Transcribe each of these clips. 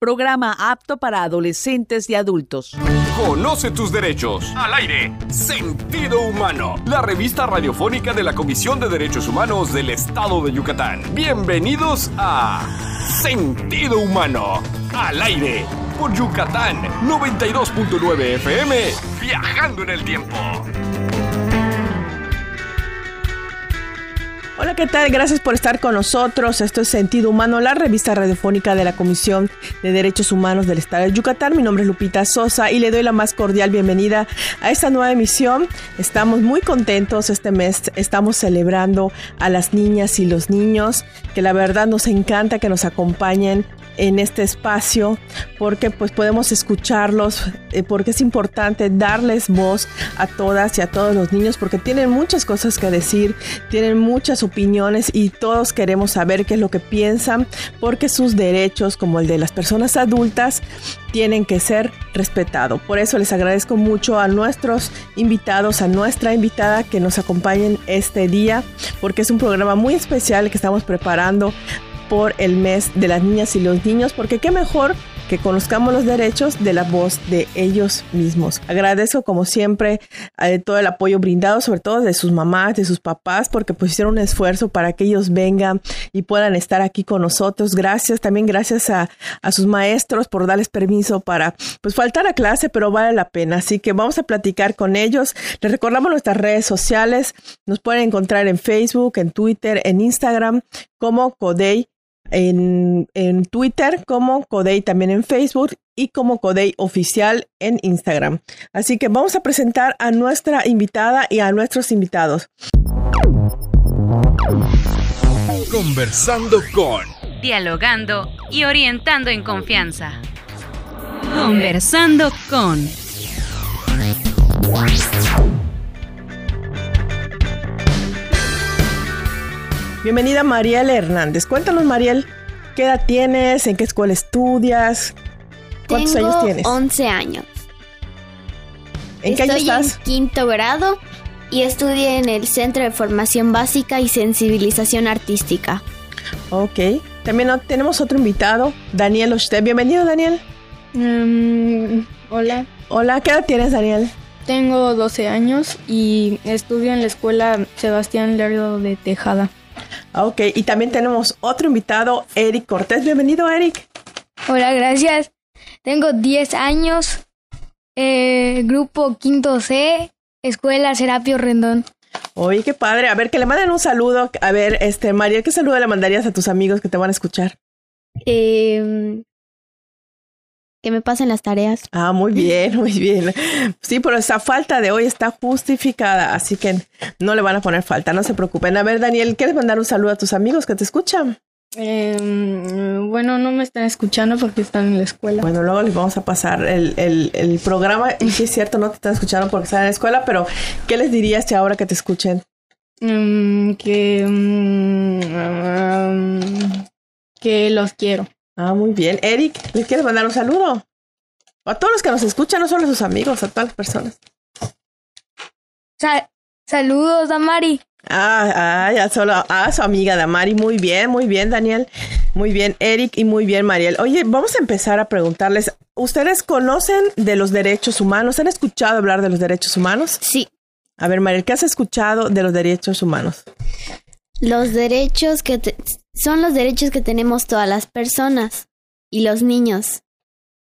programa apto para adolescentes y adultos. Conoce tus derechos. Al aire. Sentido Humano. La revista radiofónica de la Comisión de Derechos Humanos del Estado de Yucatán. Bienvenidos a Sentido Humano. Al aire. Por Yucatán 92.9 FM. Viajando en el tiempo. Hola, ¿qué tal? Gracias por estar con nosotros. Esto es Sentido Humano, la revista radiofónica de la Comisión de Derechos Humanos del Estado de Yucatán. Mi nombre es Lupita Sosa y le doy la más cordial bienvenida a esta nueva emisión. Estamos muy contentos este mes. Estamos celebrando a las niñas y los niños, que la verdad nos encanta que nos acompañen en este espacio porque pues podemos escucharlos, eh, porque es importante darles voz a todas y a todos los niños porque tienen muchas cosas que decir, tienen muchas opiniones y todos queremos saber qué es lo que piensan porque sus derechos como el de las personas adultas tienen que ser respetados. Por eso les agradezco mucho a nuestros invitados, a nuestra invitada que nos acompañen este día porque es un programa muy especial que estamos preparando por el mes de las niñas y los niños, porque qué mejor que conozcamos los derechos de la voz de ellos mismos. Agradezco como siempre todo el apoyo brindado, sobre todo de sus mamás, de sus papás, porque pues hicieron un esfuerzo para que ellos vengan y puedan estar aquí con nosotros. Gracias, también gracias a, a sus maestros por darles permiso para pues faltar a clase, pero vale la pena. Así que vamos a platicar con ellos. Les recordamos nuestras redes sociales. Nos pueden encontrar en Facebook, en Twitter, en Instagram como Codey en, en Twitter, como Codey también en Facebook y como Codey Oficial en Instagram. Así que vamos a presentar a nuestra invitada y a nuestros invitados. Conversando con. Dialogando y orientando en confianza. Conversando con. Bienvenida Mariel Hernández. Cuéntanos, Mariel, ¿qué edad tienes? ¿En qué escuela estudias? ¿Cuántos Tengo años tienes? 11 años. ¿En qué año Estoy estás? en quinto grado y estudio en el Centro de Formación Básica y Sensibilización Artística. Ok. También tenemos otro invitado, Daniel Oste. Bienvenido, Daniel. Mm, hola, Hola, ¿qué edad tienes, Daniel? tengo 12 años y estudio en la escuela Sebastián Lerdo de Tejada. Ah, Ok, y también tenemos otro invitado, Eric Cortés. Bienvenido, Eric. Hola, gracias. Tengo 10 años. Eh, grupo Quinto C, Escuela Serapio Rendón. Oye, qué padre. A ver, que le manden un saludo. A ver, este, Mariel, ¿qué saludo le mandarías a tus amigos que te van a escuchar? Eh, que me pasen las tareas. Ah, muy bien, muy bien. Sí, pero esa falta de hoy está justificada, así que no le van a poner falta, no se preocupen. A ver, Daniel, ¿quieres mandar un saludo a tus amigos que te escuchan? Em, bueno, no me están escuchando porque están en la escuela. Bueno, luego les vamos a pasar el, el, el programa. Y sí es cierto, no te están escuchando porque están en la escuela, pero ¿qué les dirías ahora que te escuchen? Mm, que, mm, que los quiero. Ah, muy bien. Eric, ¿les quieres mandar un saludo? A todos los que nos escuchan, no solo a sus amigos, a todas las personas. Sa- saludos, Damari. Ah, ah, ya solo a su amiga Damari. Muy bien, muy bien, Daniel. Muy bien, Eric y muy bien, Mariel. Oye, vamos a empezar a preguntarles. ¿Ustedes conocen de los derechos humanos? ¿Han escuchado hablar de los derechos humanos? Sí, A ver, Mariel, ¿qué has escuchado de los derechos humanos? Los derechos que te- son los derechos que tenemos todas las personas y los niños.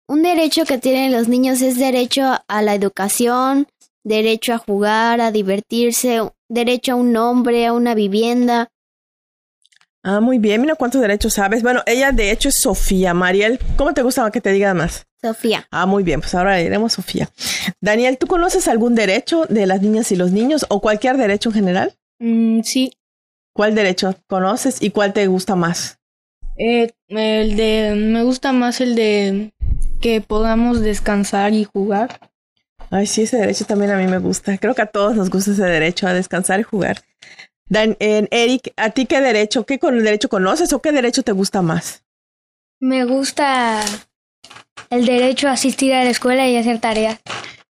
Un derecho que tienen los niños es derecho a la educación, derecho a jugar, a divertirse, derecho a un nombre, a una vivienda. Ah, muy bien. Mira cuántos derechos sabes. Bueno, ella de hecho es Sofía. Mariel, ¿cómo te gusta que te diga más? Sofía, Ah, muy bien. Pues ahora le diremos Sofía. Daniel, ¿tú conoces algún derecho de las niñas y los niños o cualquier derecho en general? Mm, sí, ¿Cuál derecho conoces y cuál te gusta más? eh, el de, me gusta más el de que podamos descansar y jugar. Ay, sí, ese derecho también a mí me gusta. Creo que a todos nos gusta ese derecho a descansar y jugar. Dan, en Eric, ¿a ti qué derecho, qué con derecho conoces o qué derecho te gusta más? Me gusta el derecho a asistir a la escuela y hacer tareas.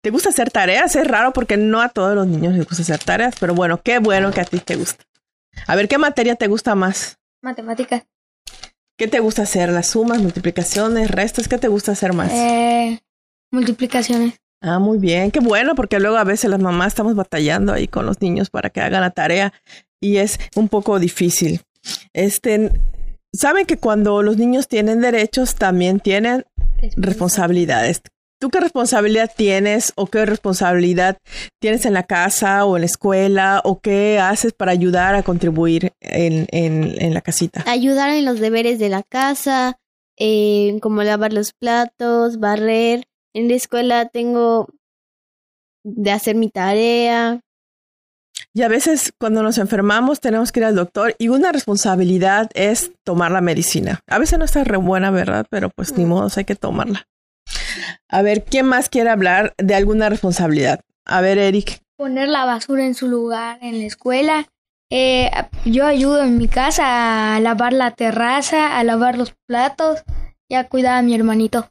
¿Te gusta hacer tareas? Es raro porque no a todos los niños les gusta hacer tareas, pero bueno, qué bueno que a ti te gusta. A ver, ¿qué materia te gusta más? Matemáticas. ¿Qué te gusta hacer? ¿Las sumas, multiplicaciones, restas? ¿Qué te gusta hacer más? Eh, multiplicaciones. Ah, muy bien, qué bueno, porque luego a veces las mamás estamos batallando ahí con los niños para que hagan la tarea y es un poco difícil. Este, saben que cuando los niños tienen derechos también tienen responsabilidades. ¿Tú qué responsabilidad tienes o qué responsabilidad tienes en la casa o en la escuela o qué haces para ayudar a contribuir en, en, en la casita? Ayudar en los deberes de la casa, eh, como lavar los platos, barrer. En la escuela tengo de hacer mi tarea. Y a veces cuando nos enfermamos tenemos que ir al doctor y una responsabilidad es tomar la medicina. A veces no está re buena, ¿verdad? Pero pues ni modo, hay que tomarla. A ver, ¿quién más quiere hablar de alguna responsabilidad? A ver, Eric. Poner la basura en su lugar en la escuela. Eh, yo ayudo en mi casa a lavar la terraza, a lavar los platos y a cuidar a mi hermanito.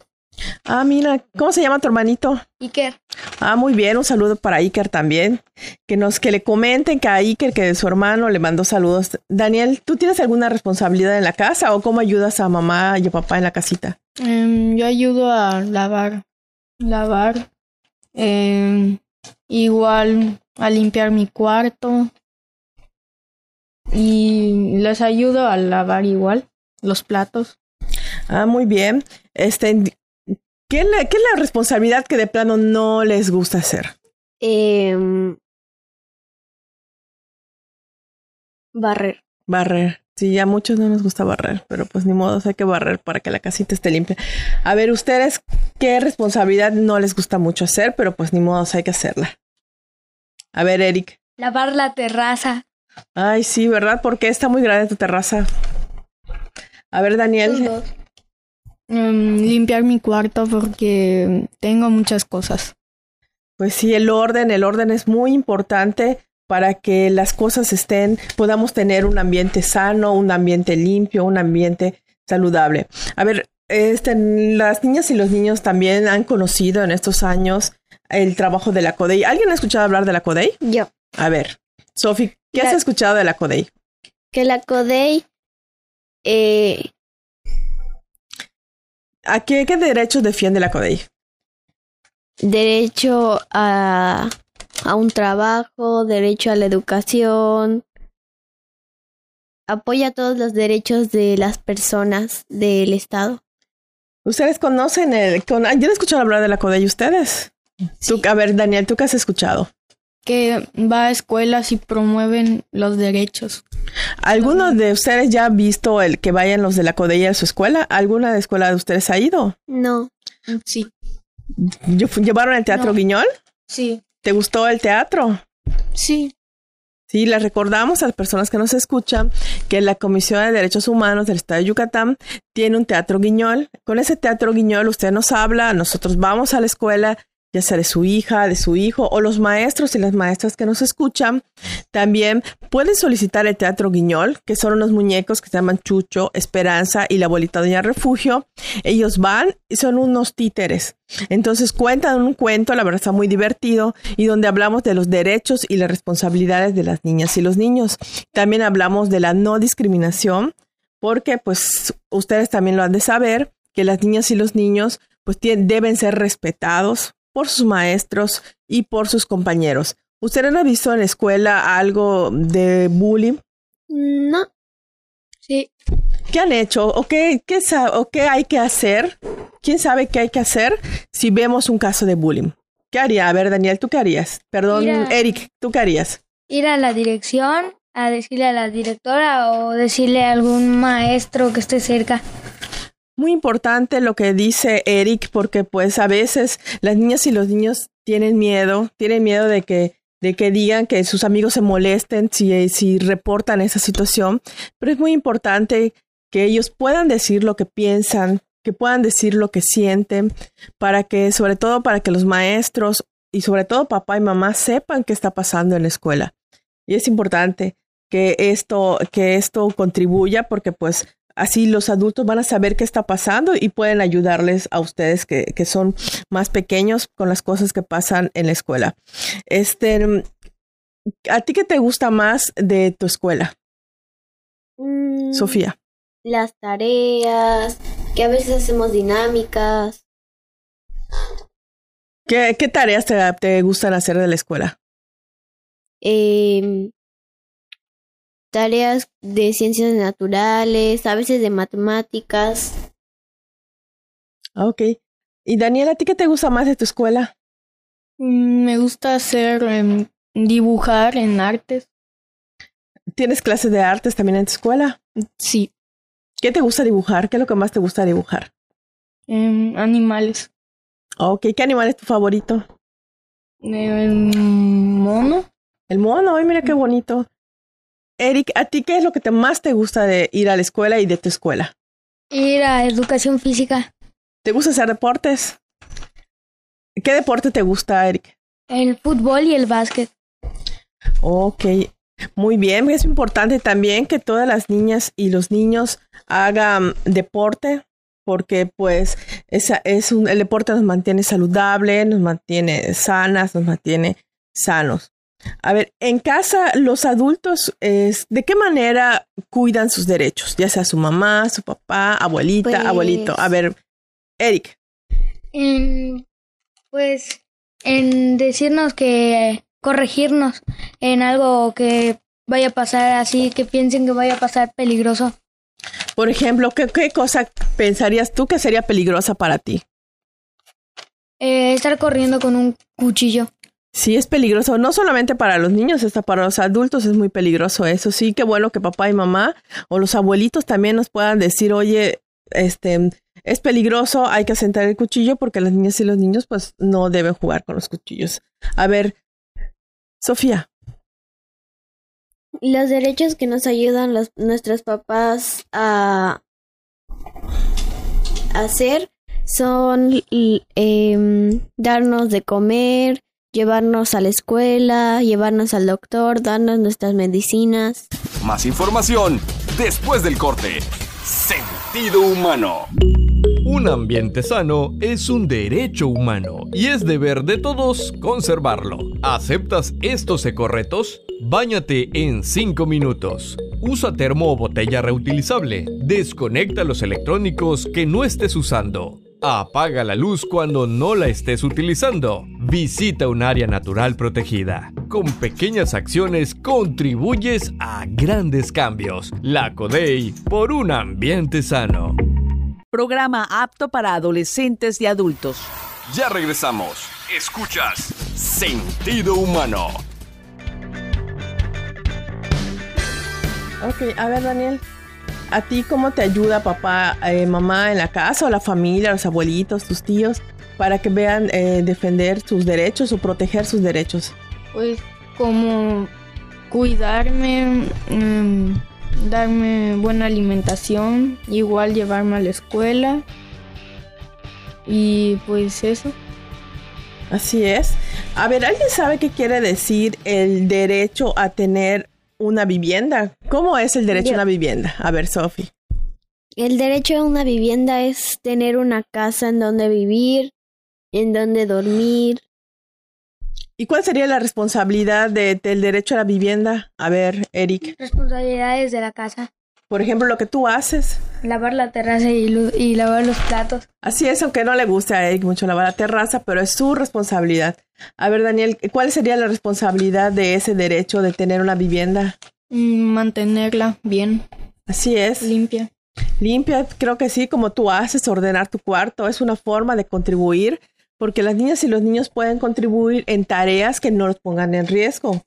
Ah, mira, ¿cómo se llama tu hermanito? Iker. Ah, muy bien, un saludo para Iker también. Que nos que le comenten que a Iker que su hermano le mandó saludos. Daniel, ¿tú tienes alguna responsabilidad en la casa o cómo ayudas a mamá y a papá en la casita? Em, yo ayudo a lavar, lavar, em, igual a limpiar mi cuarto y les ayudo a lavar igual los platos. Ah, muy bien. Este, ¿qué, es la, ¿Qué es la responsabilidad que de plano no les gusta hacer? Em, barrer. Barrer. Sí, a muchos no nos gusta barrer, pero pues ni modo, hay que barrer para que la casita esté limpia. A ver, ustedes, ¿qué responsabilidad no les gusta mucho hacer, pero pues ni modo, hay que hacerla? A ver, Eric. Lavar la terraza. Ay, sí, ¿verdad? Porque está muy grande tu terraza. A ver, Daniel. Em, limpiar mi cuarto porque tengo muchas cosas. Pues sí, el orden, el orden es muy importante para que las cosas estén, podamos tener un ambiente sano, un ambiente limpio, un ambiente saludable. A ver, este, las niñas y los niños también han conocido en estos años el trabajo de la CODEI. ¿Alguien ha escuchado hablar de la CODEI? Yo. A ver, Sofi, ¿qué La- has escuchado de la CODEI? Que la CODEI eh, ¿A qué, qué derechos defiende la CODEI? derecho a, a un trabajo, derecho a la educación, apoya todos los derechos de las personas del Estado. ¿Ustedes conocen el... Con, ¿Ya han escuchado hablar de la CODEI ustedes? Tú- a ver, Daniel, ¿tú qué has escuchado? Que va a escuelas y promueven los derechos. ¿Alguno de ustedes ya ha visto el que vayan los de la CODEI a su escuela? ¿Alguna de escuela de ustedes ha ido? No, Sí. Yo- ¿Llevaron el teatro No. Guiñol? Sí. ¿Te gustó el teatro? Sí. Sí, les recordamos a las personas que nos escuchan que la Comisión de Derechos Humanos del Estado de Yucatán tiene un teatro guiñol. Con ese teatro guiñol usted nos habla, nosotros vamos a la escuela, ya sea de su hija, de su hijo o los maestros y las maestras que nos escuchan. También pueden solicitar el teatro guiñol, que son unos muñecos que se llaman Chucho, Esperanza y la abuelita Doña Refugio. Ellos van y son unos títeres. Entonces cuentan un cuento, la verdad está muy divertido, y donde hablamos de los derechos y las responsabilidades de las niñas y los niños. También hablamos de la no discriminación, porque pues ustedes también lo han de saber, que las niñas y los niños pues deben ser respetados por sus maestros y por sus compañeros. ¿Ustedes han visto en la escuela algo de bullying? no, Sí. ¿Qué han hecho? ¿O qué, qué, o qué hay que hacer? ¿Quién sabe qué hay que hacer si vemos un caso de bullying? ¿Qué haría? A ver, Daniel, ¿tú qué harías? Perdón, Mira. Eric, ¿tú qué harías? Ir a la dirección, a decirle a la directora o decirle a algún maestro que esté cerca. Muy importante lo que dice Eric, porque pues a veces las niñas y los niños tienen miedo, tienen miedo de que, de que digan que sus amigos se molesten si, si reportan esa situación, pero es muy importante que ellos puedan decir lo que piensan, que puedan decir lo que sienten, para que, sobre todo para que los maestros y sobre todo papá y mamá sepan qué está pasando en la escuela. Y es importante que esto, que esto contribuya porque pues así los adultos van a saber qué está pasando y pueden ayudarles a ustedes que, que son más pequeños con las cosas que pasan en la escuela. Este, ¿a ti qué te gusta más de tu escuela, Mm, Sofía? las tareas, que a veces hacemos dinámicas. ¿Qué, qué tareas te, te, gustan hacer de la escuela? Eh, tareas de ciencias naturales, a veces de matemáticas. Ok. ¿Y Daniela, a ti qué te gusta más de tu escuela? Mm, me gusta hacer, eh, dibujar en artes. ¿Tienes clases de artes también en tu escuela? Sí. ¿Qué te gusta dibujar? ¿Qué es lo que más te gusta dibujar? Eh, animales. Ok, ¿qué animal es tu favorito? El mono. El mono, ay, mira qué bonito. Eric, ¿a ti qué es lo que te más te gusta de ir a la escuela y de tu escuela? Ir a educación física. ¿Te gusta hacer deportes? ¿Qué deporte te gusta, Eric? El fútbol y el básquet. Ok, muy bien. Es importante también que todas las niñas y los niños hagan deporte porque pues esa es un, el deporte nos mantiene saludable, nos mantiene sanas, nos mantiene sanos. A ver, en casa los adultos, es, ¿de qué manera cuidan sus derechos? Ya sea su mamá, su papá, abuelita, Pues- abuelito. A ver, Eric, En, pues en decirnos que corregirnos en algo que vaya a pasar así, que piensen que vaya a pasar peligroso. por ejemplo, ¿qué, qué cosa pensarías tú que sería peligrosa para ti? Eh, estar corriendo con un cuchillo. Sí, es peligroso, no solamente para los niños, hasta para los adultos es muy peligroso eso. Sí, qué bueno que papá y mamá o los abuelitos también nos puedan decir, oye, este, es peligroso, hay que asentar el cuchillo porque las niñas y los niños pues no deben jugar con los cuchillos. A ver, Sofía, Los derechos que nos ayudan los, nuestros papás a hacer son em, darnos de comer, llevarnos a la escuela, llevarnos al doctor, darnos nuestras medicinas. Más información después del corte. Sentido humano. Un ambiente sano es un derecho humano y es deber de todos conservarlo. ¿Aceptas estos ecoretos? Báñate en 5 minutos. Usa termo o botella reutilizable. Desconecta los electrónicos que no estés usando. Apaga la luz cuando no la estés utilizando. Visita un área natural protegida. Con pequeñas acciones contribuyes a grandes cambios. La CODEI por un ambiente sano. Programa apto para adolescentes y adultos. Ya regresamos. Escuchas Sentido humano. ok, a ver Daniel, ¿a ti cómo te ayuda papá, eh, mamá en la casa o la familia, los abuelitos, tus tíos, para que vean eh, defender sus derechos o proteger sus derechos? Pues como cuidarme, mm, darme buena alimentación, igual llevarme a la escuela. Y pues eso. Así es. A ver, ¿alguien sabe qué quiere decir el derecho a tener una vivienda? ¿Cómo es el derecho a una vivienda? A ver, Sofi. El derecho a una vivienda es tener una casa en donde vivir, en donde dormir. ¿Y cuál sería la responsabilidad de- del derecho a la vivienda? A ver, Eric. Responsabilidades de la casa. Por ejemplo, lo que tú haces. Lavar la terraza y, y lavar los platos. Así es, aunque no le guste a Eric mucho lavar la terraza, pero es su responsabilidad. A ver, Daniel, ¿cuál sería la responsabilidad de ese derecho de tener una vivienda? Mm, Mantenerla bien, Así es. limpia. Limpia, creo que sí, como tú haces, ordenar tu cuarto, es una forma de contribuir, porque las niñas y los niños pueden contribuir en tareas que no los pongan en riesgo.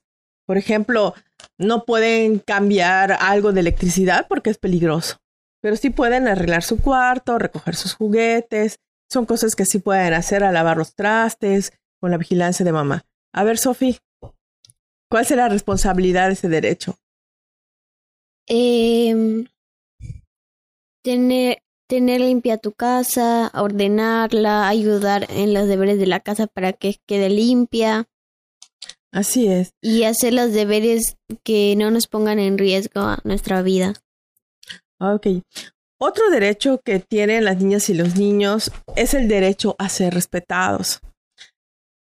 Por ejemplo, no pueden cambiar algo de electricidad porque es peligroso, pero sí pueden arreglar su cuarto, recoger sus juguetes, son cosas que sí pueden hacer a lavar los trastes con la vigilancia de mamá. A ver, Sofi, ¿cuál será la responsabilidad de ese derecho? Em, tener, tener limpia tu casa, ordenarla, ayudar en los deberes de la casa para que quede limpia Así es. y hacer los deberes que no nos pongan en riesgo a nuestra vida. Ok. Otro derecho que tienen las niñas y los niños es el derecho a ser respetados.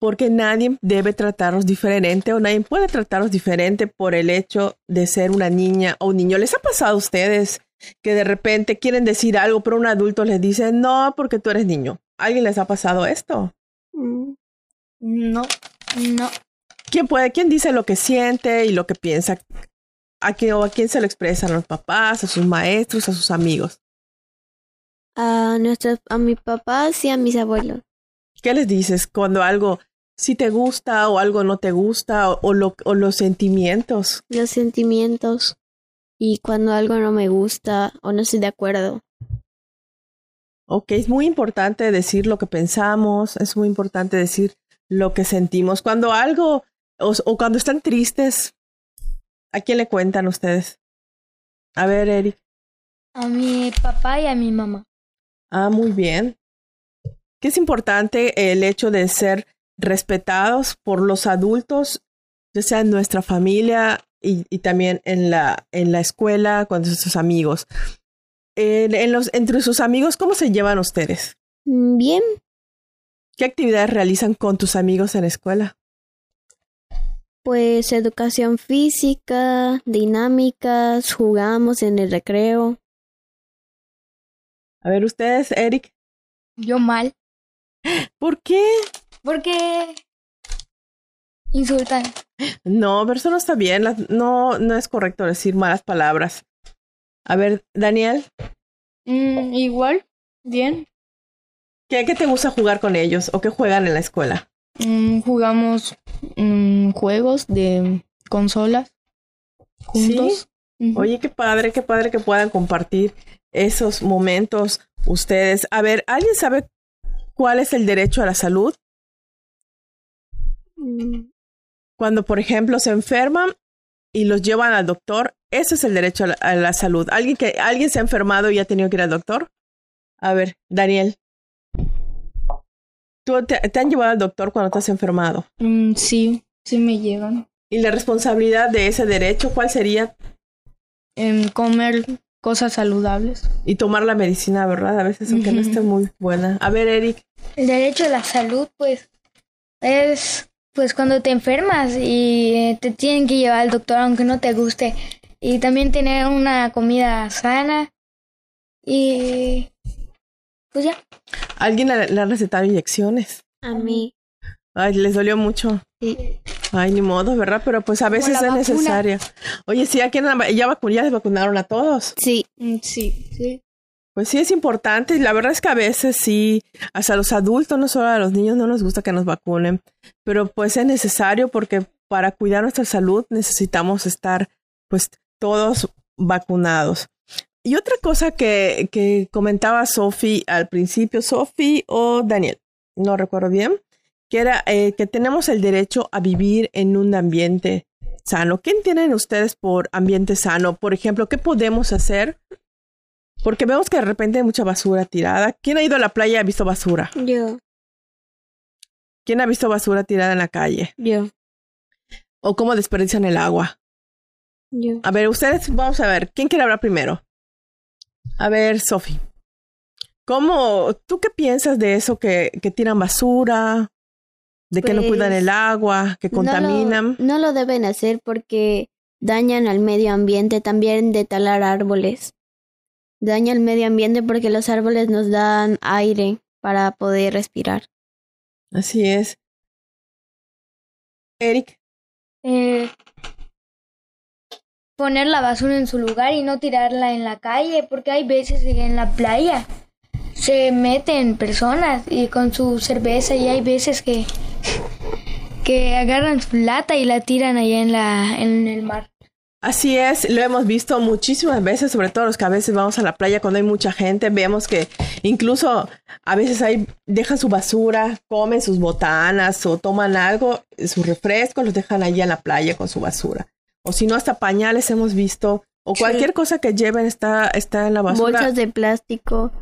Porque nadie debe tratarlos diferente o nadie puede tratarlos diferente por el hecho de ser una niña o un niño. ¿Les ha pasado a ustedes que de repente quieren decir algo, pero un adulto les dice, no, porque tú eres niño. ¿Alguien les ha pasado esto? Mm, no, no. ¿Quién puede, quién dice lo que siente y lo que piensa? ¿A quién, o a quién se lo expresan? ¿A los papás, a sus maestros, a sus amigos? A, nuestros, a mis papás y a mis abuelos. ¿Qué les dices cuando algo sí te gusta o algo no te gusta o, o, lo, o los sentimientos? Los sentimientos. Y cuando algo no me gusta o no estoy de acuerdo. Ok, es muy importante decir lo que pensamos, es muy importante decir lo que sentimos. Cuando algo o, o cuando están tristes, ¿a quién le cuentan ustedes? A ver, Eric. A mi papá y a mi mamá. Ah, muy bien. Que es importante el hecho de ser respetados por los adultos, ya sea en nuestra familia y, y también en la, en la escuela, con sus amigos. En, en los, entre sus amigos, ¿cómo se llevan ustedes? Mm, Bien, ¿Qué actividades realizan con tus amigos en la escuela? Pues educación física, dinámicas, jugamos en el recreo. A ver, ustedes, Eric, Yo mal. ¿por qué? Porque insultan. No, pero eso no está bien. no, no es correcto decir malas palabras. A ver, Daniel, Mm, igual, bien. ¿qué, ¿qué te gusta jugar con ellos o qué juegan en la escuela? Mm, jugamos mm, juegos de consolas juntos. Ujú. Oye, qué padre, qué padre que puedan compartir esos momentos ustedes. A ver, ¿alguien sabe cuál es el derecho a la salud? Mm, Cuando, por ejemplo, se enferman y los llevan al doctor, ese es el derecho a la, a la salud. ¿Alguien, que, ¿Alguien se ha enfermado y ha tenido que ir al doctor? A ver, Daniel. ¿Tú te, te han llevado al doctor cuando te has enfermado? Mm, sí, sí me llegan. ¿Y la responsabilidad de ese derecho cuál sería? Em, comer cosas saludables. Y tomar la medicina, ¿verdad? A veces, aunque no esté muy buena. A ver, Eric. El derecho a la salud, pues, es pues cuando te enfermas y eh, te tienen que llevar al doctor aunque no te guste. Y también tener una comida sana. Y pues ya. ¿Alguien le, le ha recetado inyecciones? a mí, Ay, les dolió mucho. sí. Ay, ni modo, ¿verdad? Pero pues a veces es vacuna. necesaria. Oye, sí, aquí en la- ya, vacu- ya les vacunaron a todos. Sí, Mm, sí, sí. Pues sí, es importante. y La verdad es que a veces sí, hasta los adultos, no solo a los niños, no nos gusta que nos vacunen. Pero pues es necesario porque para cuidar nuestra salud necesitamos estar pues todos vacunados. Y otra cosa que, que comentaba Sophie al principio, Sophie o Daniel, no recuerdo bien, que era eh, que tenemos el derecho a vivir en un ambiente sano. ¿Qué entienden ustedes por ambiente sano? Por ejemplo, ¿qué podemos hacer? Porque vemos que de repente hay mucha basura tirada. ¿Quién ha ido a la playa y ha visto basura? yo, ¿Quién ha visto basura tirada en la calle? yo, ¿O cómo desperdician el agua? yo. A ver, ustedes, vamos a ver, ¿quién quiere hablar primero? A ver, Sophie. ¿Cómo, tú qué piensas de eso que, que tiran basura? De que no Pues, cuidan el agua, que contaminan. No lo, no lo deben hacer porque dañan al medio ambiente también de talar árboles. Daña el medio ambiente porque los árboles nos dan aire para poder respirar. Así es. Eric, Eh, poner la basura en su lugar y no tirarla en la calle, porque hay veces que en la playa se meten personas y con su cerveza y hay veces que que agarran su lata y la tiran allá en la en el mar. Así es, lo hemos visto muchísimas veces, sobre todo los que a veces vamos a la playa cuando hay mucha gente, vemos que incluso a veces ahí dejan su basura, comen sus botanas o toman algo, sus refrescos, los dejan allí en la playa con su basura. O si no, hasta pañales hemos visto, o cualquier cosa que lleven está, está en la basura. Bolsas de plástico.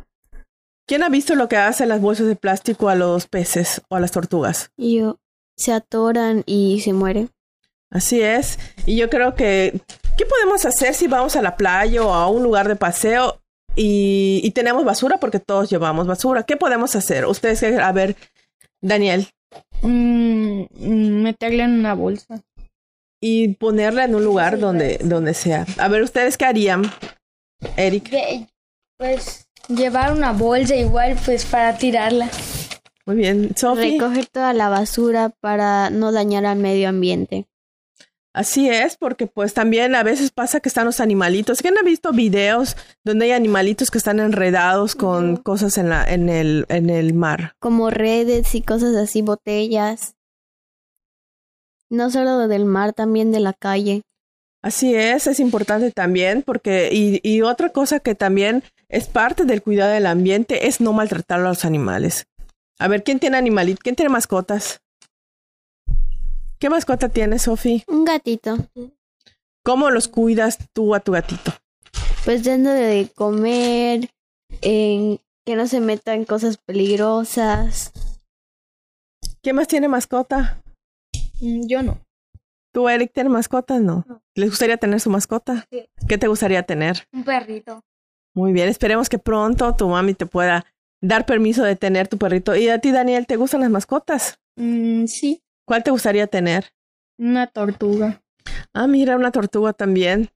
¿Quién ha visto lo que hacen las bolsas de plástico a los peces o a las tortugas? Y yo, se atoran y se mueren. Así es. Y yo creo que, ¿qué podemos hacer si vamos a la playa o a un lugar de paseo y, y tenemos basura? Porque todos llevamos basura. ¿Qué podemos hacer? Ustedes, a ver, Daniel, Mm, mm, meterla en una bolsa. Y ponerla en un lugar donde, donde sea. A ver, ¿ustedes qué harían? Eric. pues llevar una bolsa igual pues para tirarla. Muy bien, Sophie. Recoger toda la basura para no dañar al medio ambiente. Así es, porque pues también a veces pasa que están los animalitos. ¿Quién ha visto videos donde hay animalitos que están enredados con cosas en la en el en el mar? Como redes y cosas así, botellas. No solo del mar, también de la calle. Así es, es importante también porque y, y otra cosa que también es parte del cuidado del ambiente es no maltratar a los animales. A ver, ¿quién tiene animalitos? ¿Quién tiene mascotas? ¿Qué mascota tienes, Sofi? Un gatito. ¿Cómo los cuidas tú a tu gatito? Pues dando de comer, en que no se meta en cosas peligrosas. ¿Quién más tiene mascota? Mm, Yo no. ¿Tú, Eric, tienes mascotas? No. No. ¿Les gustaría tener su mascota? Sí. ¿Qué te gustaría tener? Un perrito. Muy bien, esperemos que pronto tu mami te pueda dar permiso de tener tu perrito. ¿Y a ti, Daniel, te gustan las mascotas? Mm, sí, ¿Cuál te gustaría tener? una tortuga. Ah, mira, una tortuga también.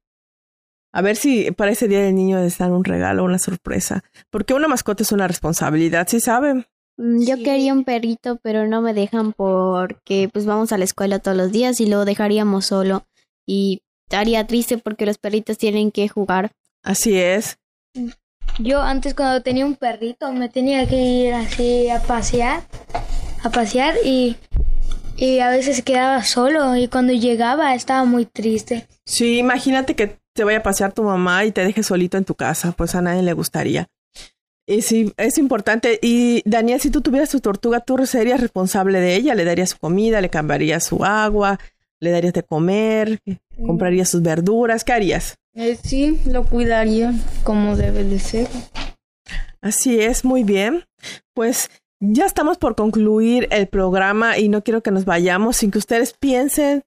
A ver si para ese día del niño les dan un regalo, una sorpresa. Porque una mascota es una responsabilidad, ¿sí saben? Mm, Yo Sí. quería un perrito, pero no me dejan porque pues vamos a la escuela todos los días y lo dejaríamos solo. Y estaría triste porque los perritos tienen que jugar. Así es. Yo antes cuando tenía un perrito me tenía que ir así a pasear, a pasear y, y a veces quedaba solo y cuando llegaba estaba muy triste. Sí, imagínate que te vaya a pasear tu mamá y te deje solito en tu casa, pues a nadie le gustaría. Y sí, es importante. Y Daniel, si tú tuvieras tu tortuga, tú serías responsable de ella, le darías su comida, le cambiarías su agua, le darías de comer, comprarías sus verduras, ¿qué harías? Eh, sí, lo cuidaría como debe de ser. Así es, muy bien. Pues ya estamos por concluir el programa y no quiero que nos vayamos sin que ustedes piensen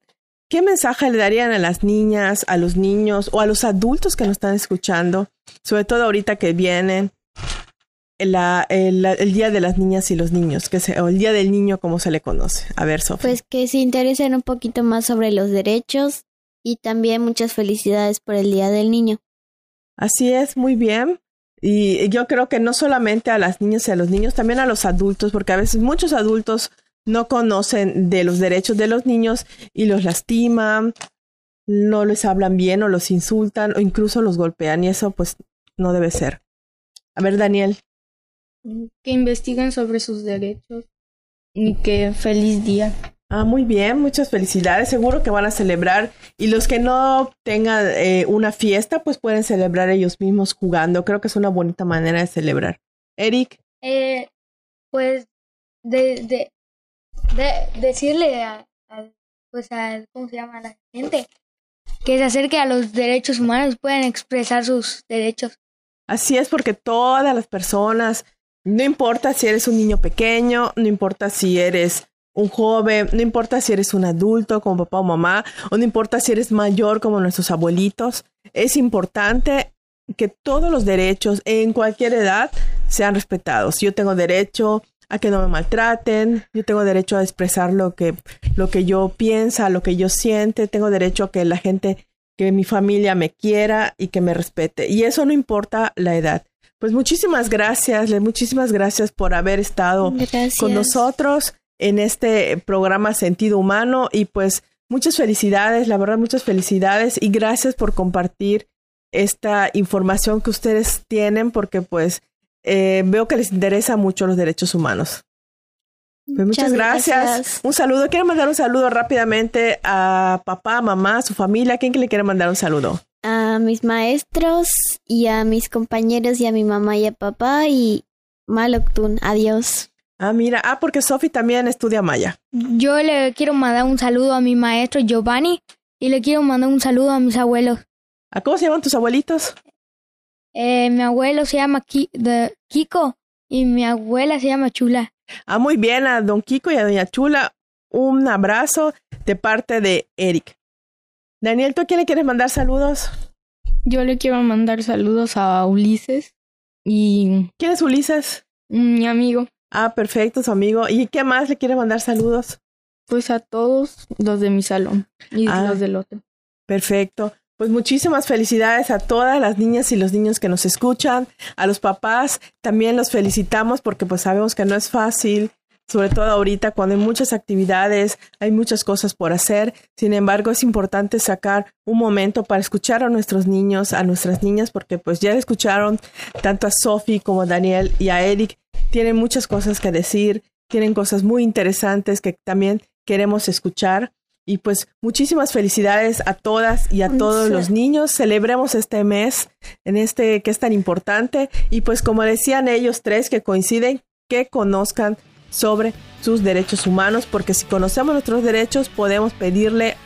qué mensaje le darían a las niñas, a los niños o a los adultos que nos están escuchando, sobre todo ahorita que vienen la- el, el Día de las Niñas y los Niños, que se, o el Día del Niño como se le conoce. A ver, Sofía. Pues que se interesen un poquito más sobre los derechos y también muchas felicidades por el Día del Niño. Así es, muy bien. Y yo creo que no solamente a las niñas y a los niños, también a los adultos, porque a veces muchos adultos no conocen de los derechos de los niños y los lastiman, no les hablan bien o los insultan o incluso los golpean y eso pues no debe ser. A ver, Daniel. Que investiguen sobre sus derechos y que feliz día. Ah, muy bien, muchas felicidades. Seguro que van a celebrar. Y los que no tengan eh, una fiesta, pues pueden celebrar ellos mismos jugando. Creo que es una bonita manera de celebrar. Eric. Eh, pues de, de, de decirle a, a- pues a, ¿cómo se llama? A la gente que se acerque a los derechos humanos, puedan expresar sus derechos. Así es porque todas las personas, no importa si eres un niño pequeño, no importa si eres un joven, no importa si eres un adulto como papá o mamá, o no importa si eres mayor como nuestros abuelitos, es importante que todos los derechos en cualquier edad sean respetados. Yo tengo derecho a que no me maltraten, yo tengo derecho a expresar lo que, lo que yo piensa, lo que yo siente, tengo derecho a que la gente, que mi familia me quiera y que me respete. Y eso no importa la edad. Pues muchísimas gracias, Le, muchísimas gracias por haber estado Gracias. con nosotros en este programa Sentido Humano y pues muchas felicidades, la verdad muchas felicidades y gracias por compartir esta información que ustedes tienen porque pues eh, veo que les interesa mucho los derechos humanos. Pues muchas, gracias. Un saludo. Quiero mandar un saludo rápidamente a papá, mamá, a su familia. ¿Quién que le quiere mandar un saludo? A mis maestros y a mis compañeros y a mi mamá y a papá y Maloctun. Adiós. Ah, mira. Ah, porque Sofi también estudia maya. Yo le quiero mandar un saludo a mi maestro Giovanni y le quiero mandar un saludo a mis abuelos. ¿A cómo se llaman tus abuelitos? Eh, mi abuelo se llama Ki- de- Kiko y mi abuela se llama Chula. Ah, muy bien, a don Kiko y a doña Chula. Un abrazo de parte de Eric. Daniel, ¿tú a quién le quieres mandar saludos? Yo le quiero mandar saludos a Ulises y ¿Quién es Ulises? mi amigo. Ah, perfecto, su amigo. ¿Y qué más le quiere mandar saludos? Pues a todos los de mi salón y Ah. los del otro. Perfecto. Pues muchísimas felicidades a todas las niñas y los niños que nos escuchan, a los papás, también los felicitamos porque pues sabemos que no es fácil, sobre todo ahorita cuando hay muchas actividades, hay muchas cosas por hacer. Sin embargo, es importante sacar un momento para escuchar a nuestros niños, a nuestras niñas, porque pues ya escucharon tanto a Sophie como a Daniel y a Eric. Tienen muchas cosas que decir, tienen cosas muy interesantes que también queremos escuchar. Y pues muchísimas felicidades a todas y a todos los niños. Celebremos este mes en este que es tan importante. Y pues como decían ellos tres que coinciden, que conozcan sobre sus derechos humanos, porque si conocemos nuestros derechos podemos pedirle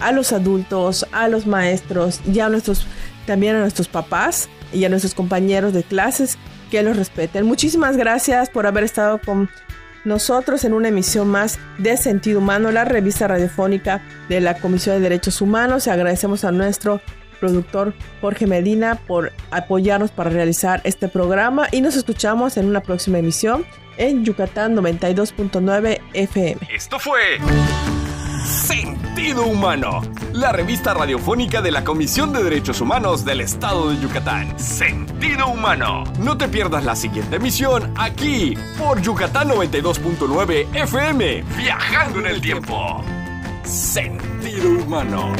a los adultos, a los maestros y a nuestros, también a nuestros papás y a nuestros compañeros de clases que los respeten. Muchísimas gracias por haber estado con nosotros en una emisión más de Sentido Humano, la revista radiofónica de la Comisión de Derechos Humanos. Y agradecemos a nuestro productor Jorge Medina por apoyarnos para realizar este programa y nos escuchamos en una próxima emisión en Yucatán 92.9 FM. Esto fue Sentido Humano, la revista radiofónica de la Comisión de Derechos Humanos del Estado de Yucatán. Sentido Humano. No te pierdas la siguiente emisión aquí por Yucatán 92.9 FM, viajando en el tiempo. Sentido Humano.